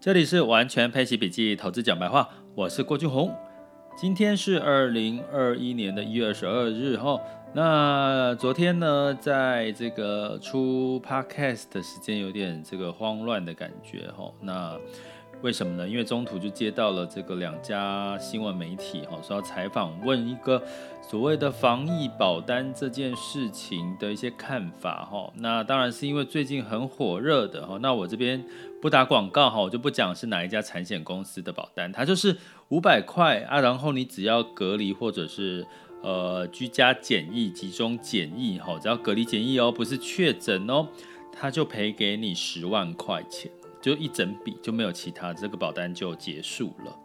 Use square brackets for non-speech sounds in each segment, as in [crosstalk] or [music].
这里是完全配息笔记投资讲白话，我是郭俊宏。今天是二零二一年的一月二十二日哈。那昨天呢，在这个出 podcast 的时间有点这个慌乱的感觉哈。那为什么呢？因为中途就接到了这个两家新闻媒体哈，说要采访问一个所谓的防疫保单这件事情的一些看法哈。那当然是因为最近很火热的哈。那我这边不打广告哈，我就不讲是哪一家产险公司的保单，它就是五百块啊，然后你只要隔离或者是呃居家检疫、集中检疫哈，只要隔离检疫哦，不是确诊哦，他就赔给你十万块钱。就一整笔就没有其他，这个保单就结束了。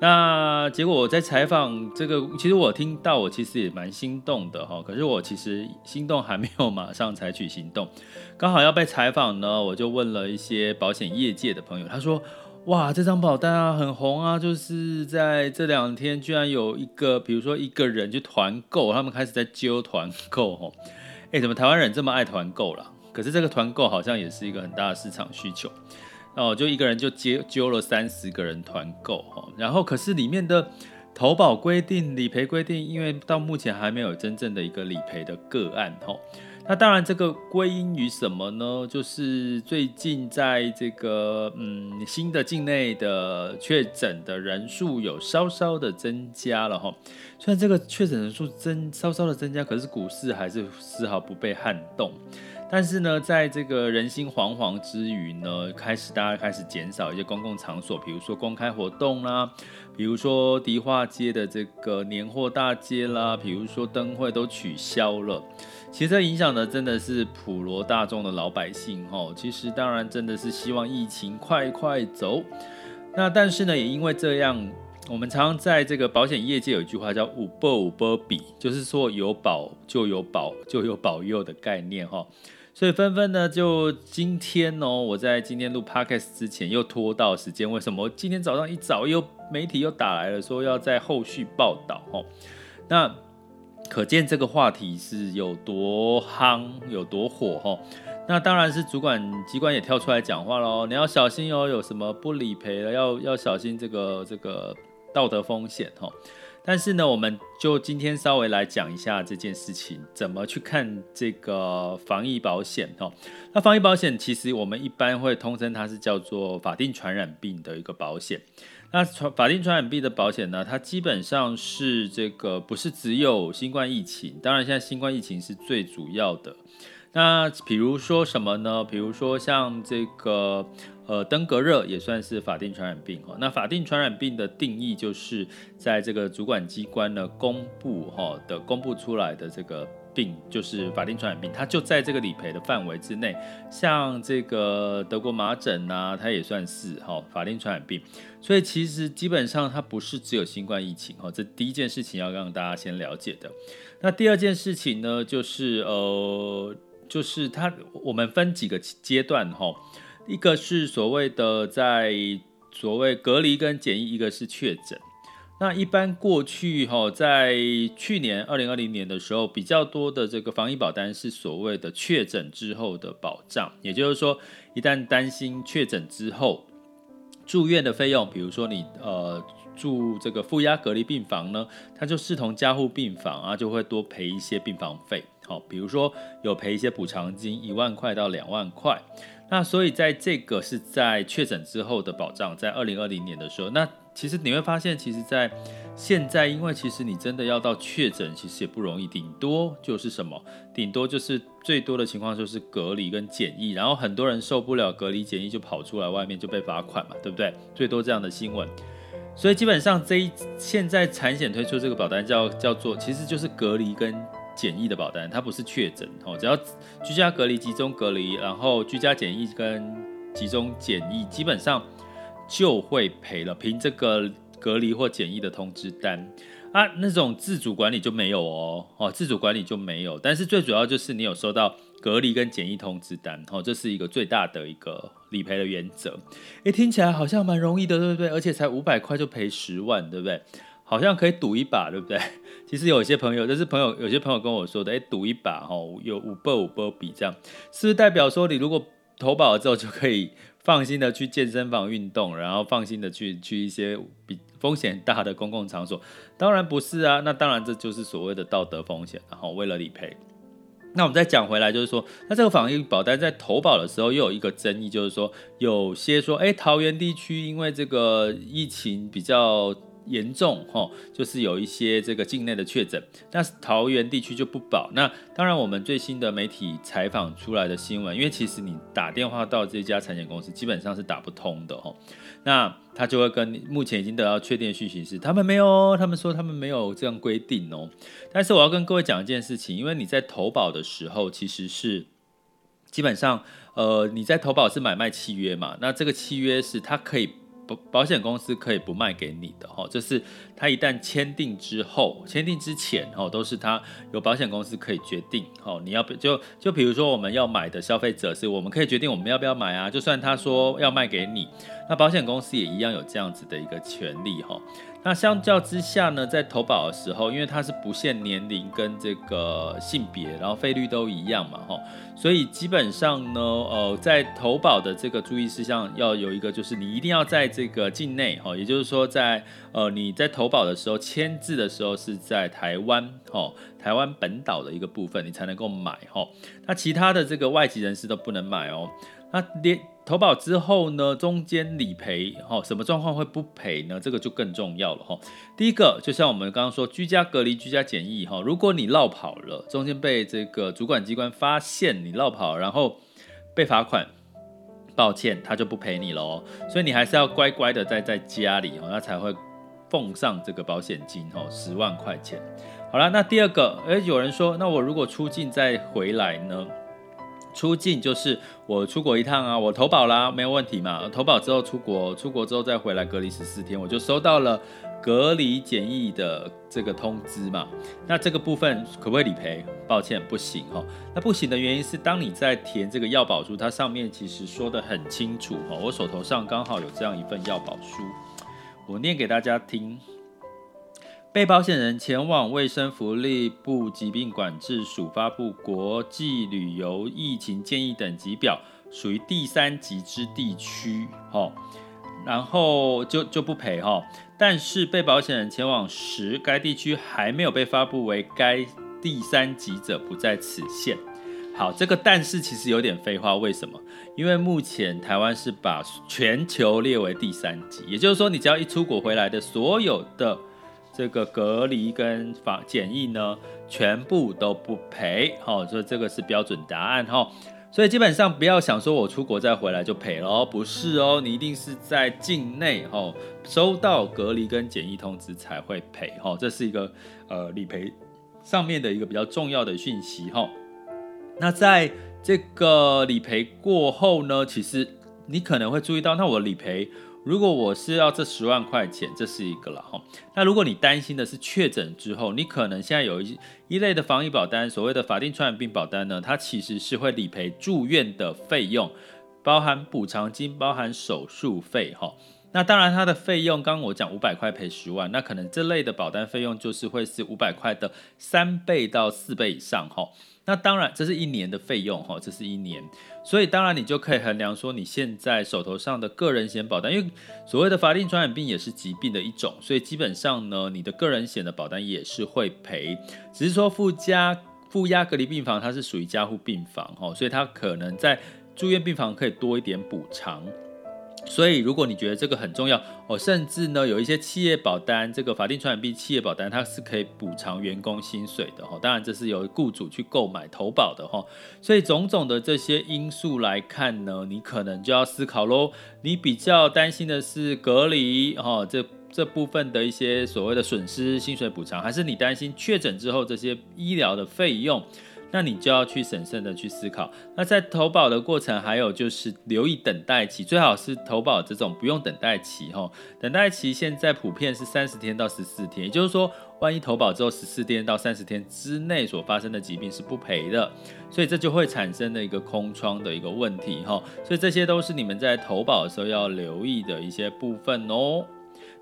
那结果我在采访这个，其实我听到我其实也蛮心动的哈，可是我其实心动还没有马上采取行动。刚好要被采访呢，我就问了一些保险业界的朋友，他说：哇，这张保单啊很红啊，就是在这两天居然有一个，比如说一个人去团购，他们开始在揪团购哈。哎，怎么台湾人这么爱团购啦？可是这个团购好像也是一个很大的市场需求。哦，就一个人就接揪了三十个人团购哈，然后可是里面的投保规定、理赔规定，因为到目前还没有真正的一个理赔的个案哈。那当然这个归因于什么呢？就是最近在这个嗯新的境内的确诊的人数有稍稍的增加了哈。虽然这个确诊人数增稍稍的增加，可是股市还是丝毫不被撼动。但是呢，在这个人心惶惶之余呢，开始大家开始减少一些公共场所，比如说公开活动啦，比如说迪化街的这个年货大街啦，比如说灯会都取消了。其实这影响的真的是普罗大众的老百姓哦。其实当然真的是希望疫情快快走。那但是呢，也因为这样，我们常常在这个保险业界有一句话叫“五保五保比”，就是说有保就有保就有保佑的概念哈。所以纷纷呢，就今天哦，我在今天录 podcast 之前又拖到时间，为什么？今天早上一早又媒体又打来了，说要在后续报道哦。那可见这个话题是有多夯，有多火哈。那当然是主管机关也跳出来讲话喽，你要小心哦，有什么不理赔了，要要小心这个这个道德风险哈。但是呢，我们就今天稍微来讲一下这件事情，怎么去看这个防疫保险哦。那防疫保险其实我们一般会通称它是叫做法定传染病的一个保险。那传法定传染病的保险呢，它基本上是这个不是只有新冠疫情，当然现在新冠疫情是最主要的。那比如说什么呢？比如说像这个。呃，登革热也算是法定传染病哈。那法定传染病的定义就是在这个主管机关呢公布哈的公布出来的这个病就是法定传染病，它就在这个理赔的范围之内。像这个德国麻疹啊，它也算是哈法定传染病。所以其实基本上它不是只有新冠疫情哈。这第一件事情要让大家先了解的。那第二件事情呢，就是呃，就是它我们分几个阶段哈。一个是所谓的在所谓隔离跟检疫，一个是确诊。那一般过去哈，在去年二零二零年的时候，比较多的这个防疫保单是所谓的确诊之后的保障，也就是说，一旦担心确诊之后住院的费用，比如说你呃住这个负压隔离病房呢，它就视同加护病房啊，就会多赔一些病房费。好，比如说有赔一些补偿金，一万块到两万块。那所以在这个是在确诊之后的保障，在二零二零年的时候，那其实你会发现，其实，在现在，因为其实你真的要到确诊，其实也不容易，顶多就是什么，顶多就是最多的情况就是隔离跟检疫，然后很多人受不了隔离检疫就跑出来外面就被罚款嘛，对不对？最多这样的新闻。所以基本上这一现在产险推出这个保单叫叫做，其实就是隔离跟。检疫的保单，它不是确诊哦，只要居家隔离、集中隔离，然后居家检疫跟集中检疫，基本上就会赔了。凭这个隔离或检疫的通知单啊，那种自主管理就没有哦，哦，自主管理就没有。但是最主要就是你有收到隔离跟检疫通知单，哦，这是一个最大的一个理赔的原则。诶，听起来好像蛮容易的，对不对？而且才五百块就赔十万，对不对？好像可以赌一把，对不对？[laughs] 其实有些朋友，就是朋友，有些朋友跟我说的，哎，赌一把，哈，有五波五波比这样，是是代表说你如果投保了之后就可以放心的去健身房运动，然后放心的去去一些比风险大的公共场所？当然不是啊，那当然这就是所谓的道德风险，然后为了理赔。那我们再讲回来，就是说，那这个防疫保单在投保的时候又有一个争议，就是说，有些说，哎，桃园地区因为这个疫情比较严重，哈，就是有一些这个境内的确诊，那桃园地区就不保。那当然，我们最新的媒体采访出来的新闻，因为其实你打电话到这家产险公司，基本上是打不通的，哈。那他就会跟你目前已经得到确定的讯息是，他们没有，他们说他们没有这样规定哦。但是我要跟各位讲一件事情，因为你在投保的时候，其实是基本上，呃，你在投保是买卖契约嘛，那这个契约是它可以。保保险公司可以不卖给你的哈，就是他一旦签订之后，签订之前哦，都是他有保险公司可以决定哦，你要不就就比如说我们要买的消费者是我们可以决定我们要不要买啊，就算他说要卖给你，那保险公司也一样有这样子的一个权利哈。那相较之下呢，在投保的时候，因为它是不限年龄跟这个性别，然后费率都一样嘛，哈，所以基本上呢，呃，在投保的这个注意事项要有一个，就是你一定要在这个境内，哈，也就是说在呃你在投投保的时候签字的时候是在台湾，哦，台湾本岛的一个部分，你才能够买，哦，那其他的这个外籍人士都不能买哦。那连投保之后呢，中间理赔，哦，什么状况会不赔呢？这个就更重要了，哈。第一个，就像我们刚刚说，居家隔离、居家检疫，哈，如果你落跑了，中间被这个主管机关发现你落跑，然后被罚款，抱歉，他就不赔你了哦。所以你还是要乖乖的待在家里，哦，那才会奉上这个保险金，哦，十万块钱。好了，那第二个，诶，有人说，那我如果出境再回来呢？出境就是我出国一趟啊，我投保啦，没有问题嘛。投保之后出国，出国之后再回来隔离十四天，我就收到了隔离检疫的这个通知嘛。那这个部分可不可以理赔？抱歉，不行哈。那不行的原因是，当你在填这个要保书，它上面其实说得很清楚哈。我手头上刚好有这样一份要保书，我念给大家听。被保险人前往卫生福利部疾病管制署发布国际旅游疫情建议等级表，属于第三级之地区，哈，然后就就不赔哈。但是被保险人前往时，该地区还没有被发布为该第三级者，不在此限。好，这个但是其实有点废话，为什么？因为目前台湾是把全球列为第三级，也就是说，你只要一出国回来的所有的。这个隔离跟防检疫呢，全部都不赔，好，所以这个是标准答案哈。所以基本上不要想说我出国再回来就赔了哦，不是哦，你一定是在境内哈收到隔离跟检疫通知才会赔哈，这是一个呃理赔上面的一个比较重要的讯息哈。那在这个理赔过后呢，其实你可能会注意到，那我理赔。如果我是要这十万块钱，这是一个了哈。那如果你担心的是确诊之后，你可能现在有一一类的防疫保单，所谓的法定传染病保单呢，它其实是会理赔住院的费用，包含补偿金，包含手术费哈。那当然它的费用，刚刚我讲五百块赔十万，那可能这类的保单费用就是会是五百块的三倍到四倍以上哈。那当然，这是一年的费用哈，这是一年，所以当然你就可以衡量说你现在手头上的个人险保单，因为所谓的法定传染病也是疾病的一种，所以基本上呢，你的个人险的保单也是会赔，只是说附加负压隔离病房它是属于加护病房哈，所以它可能在住院病房可以多一点补偿。所以，如果你觉得这个很重要哦，甚至呢，有一些企业保单，这个法定传染病企业保单，它是可以补偿员工薪水的哈。当然，这是由雇主去购买投保的哈。所以，种种的这些因素来看呢，你可能就要思考喽。你比较担心的是隔离哈，这这部分的一些所谓的损失薪水补偿，还是你担心确诊之后这些医疗的费用？那你就要去审慎的去思考。那在投保的过程，还有就是留意等待期，最好是投保这种不用等待期哈。等待期现在普遍是三十天到十四天，也就是说，万一投保之后十四天到三十天之内所发生的疾病是不赔的，所以这就会产生的一个空窗的一个问题哈。所以这些都是你们在投保的时候要留意的一些部分哦。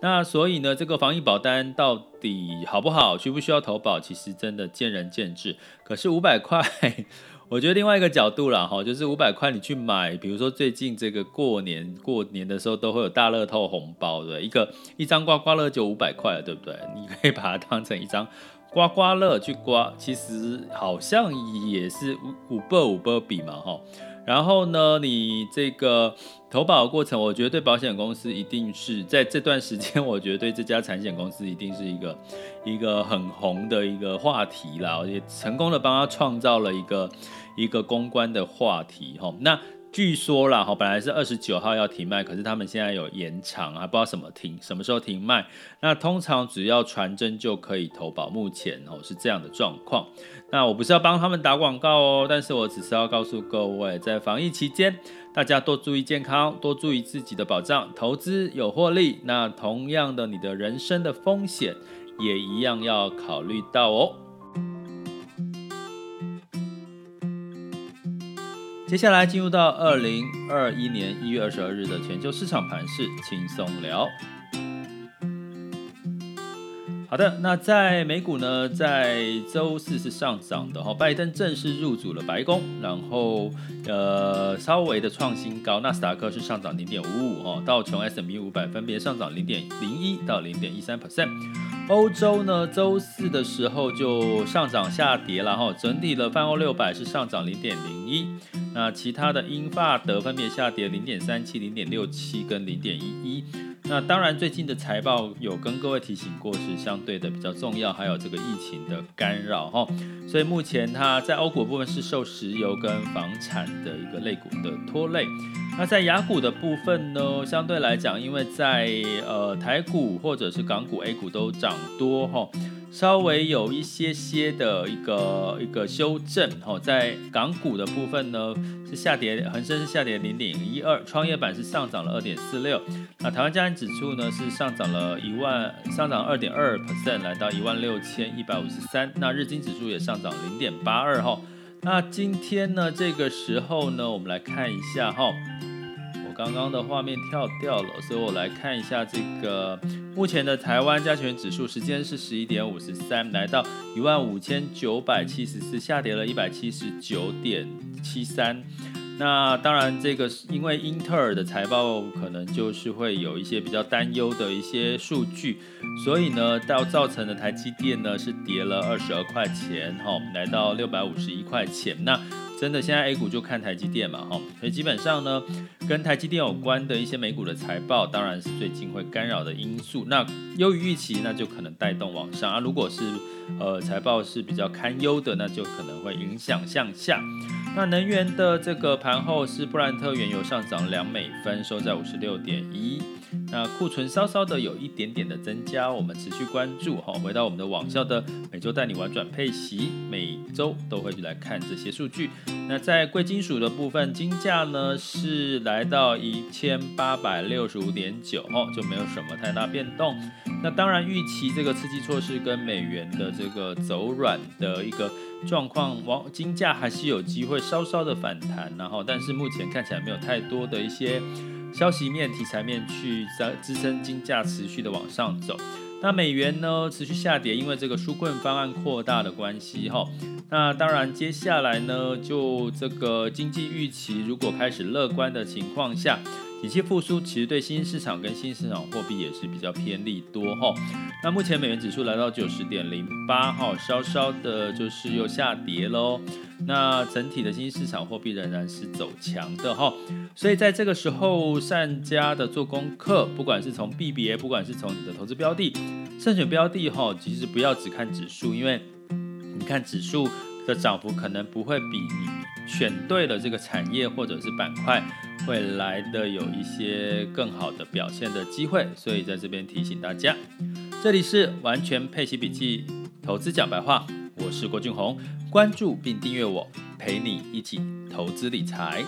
那所以呢，这个防疫保单到底好不好，需不需要投保？其实真的见仁见智。可是五百块，[laughs] 我觉得另外一个角度啦，哈，就是五百块你去买，比如说最近这个过年过年的时候都会有大乐透红包，对，一个一张刮刮乐就五百块了，对不对？你可以把它当成一张刮刮乐去刮，其实好像也是五五倍五倍比嘛，哈。然后呢，你这个投保的过程，我觉得对保险公司一定是在这段时间，我觉得对这家产险公司一定是一个 [laughs] 一个很红的一个话题啦，也成功的帮他创造了一个一个公关的话题哈。那据说啦，哈，本来是二十九号要停卖，可是他们现在有延长，还不知道什么停，什么时候停卖。那通常只要传真就可以投保，目前哦是这样的状况。那我不是要帮他们打广告哦，但是我只是要告诉各位，在防疫期间，大家多注意健康，多注意自己的保障，投资有获利。那同样的，你的人生的风险也一样要考虑到哦。接下来进入到二零二一年一月二十二日的全球市场盘势轻松聊。好的，那在美股呢，在周四是上涨的哈，拜登正式入主了白宫，然后呃稍微的创新高，纳斯达克是上涨零点五五哈，道琼 S&P 五百分别上涨零点零一到零点一三 percent。欧洲呢，周四的时候就上涨下跌了哈，整体的泛欧六百是上涨零点零一。那其他的英法德分别下跌零点三七、零点六七跟零点一一。那当然，最近的财报有跟各位提醒过，是相对的比较重要，还有这个疫情的干扰哈。所以目前它在欧股部分是受石油跟房产的一个类股的拖累。那在雅股的部分呢，相对来讲，因为在呃台股或者是港股 A 股都涨多哈。稍微有一些些的一个一个修正哈，在港股的部分呢是下跌，恒生是下跌零点一二，创业板是上涨了二点四六，那台湾加权指数呢是上涨了一万，上涨二点二 percent，来到一万六千一百五十三，那日经指数也上涨零点八二哈，那今天呢这个时候呢，我们来看一下哈。刚刚的画面跳掉了，所以我来看一下这个目前的台湾加权指数，时间是十一点五十三，来到一万五千九百七十四，下跌了一百七十九点七三。那当然，这个是因为英特尔的财报可能就是会有一些比较担忧的一些数据，所以呢，到造成的台积电呢是跌了二十二块钱，哈，来到六百五十一块钱。那真的，现在 A 股就看台积电嘛，哈，所以基本上呢，跟台积电有关的一些美股的财报，当然是最近会干扰的因素。那优于预期，那就可能带动往上啊。如果是呃财报是比较堪忧的，那就可能会影响向下。那能源的这个盘后是布兰特原油上涨两美分，收在五十六点一。那库存稍稍的有一点点的增加，我们持续关注哈。回到我们的网校的每周带你玩转配息，每周都会来看这些数据。那在贵金属的部分，金价呢是来到一千八百六十五点九，哈，就没有什么太大变动。那当然预期这个刺激措施跟美元的这个走软的一个状况，往金价还是有机会稍稍的反弹，然后但是目前看起来没有太多的一些。消息面、题材面去支撑金价持续的往上走，那美元呢持续下跌，因为这个纾困方案扩大的关系哈。那当然接下来呢，就这个经济预期如果开始乐观的情况下。景气复苏其实对新兴市场跟新兴市场货币也是比较偏利多哈。那目前美元指数来到九十点零八哈，稍稍的就是又下跌喽。那整体的新兴市场货币仍然是走强的哈。所以在这个时候，善加的做功课，不管是从币别，不管是从你的投资标的，慎选标的哈，其实不要只看指数，因为你看指数的涨幅可能不会比你选对了这个产业或者是板块。会来的有一些更好的表现的机会，所以在这边提醒大家，这里是完全配奇笔记投资讲白话，我是郭俊宏，关注并订阅我，陪你一起投资理财。